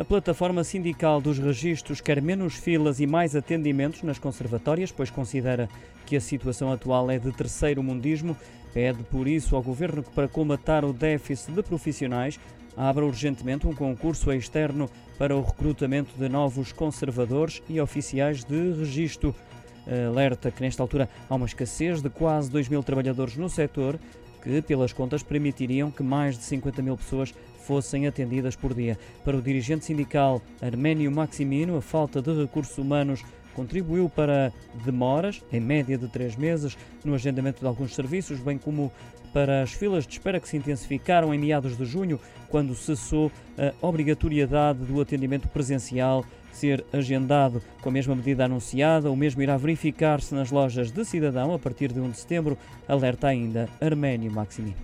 A plataforma sindical dos registros quer menos filas e mais atendimentos nas conservatórias, pois considera que a situação atual é de terceiro mundismo. Pede, por isso, ao Governo que, para colmatar o déficit de profissionais, abra urgentemente um concurso externo para o recrutamento de novos conservadores e oficiais de registro. Alerta que, nesta altura, há uma escassez de quase 2 mil trabalhadores no setor, que, pelas contas, permitiriam que mais de 50 mil pessoas fossem atendidas por dia. Para o dirigente sindical Arménio Maximino, a falta de recursos humanos contribuiu para demoras, em média de três meses, no agendamento de alguns serviços, bem como para as filas de espera que se intensificaram em meados de junho, quando cessou a obrigatoriedade do atendimento presencial ser agendado com a mesma medida anunciada. O mesmo irá verificar-se nas lojas de cidadão a partir de 1 de setembro, alerta ainda Arménio Maximino.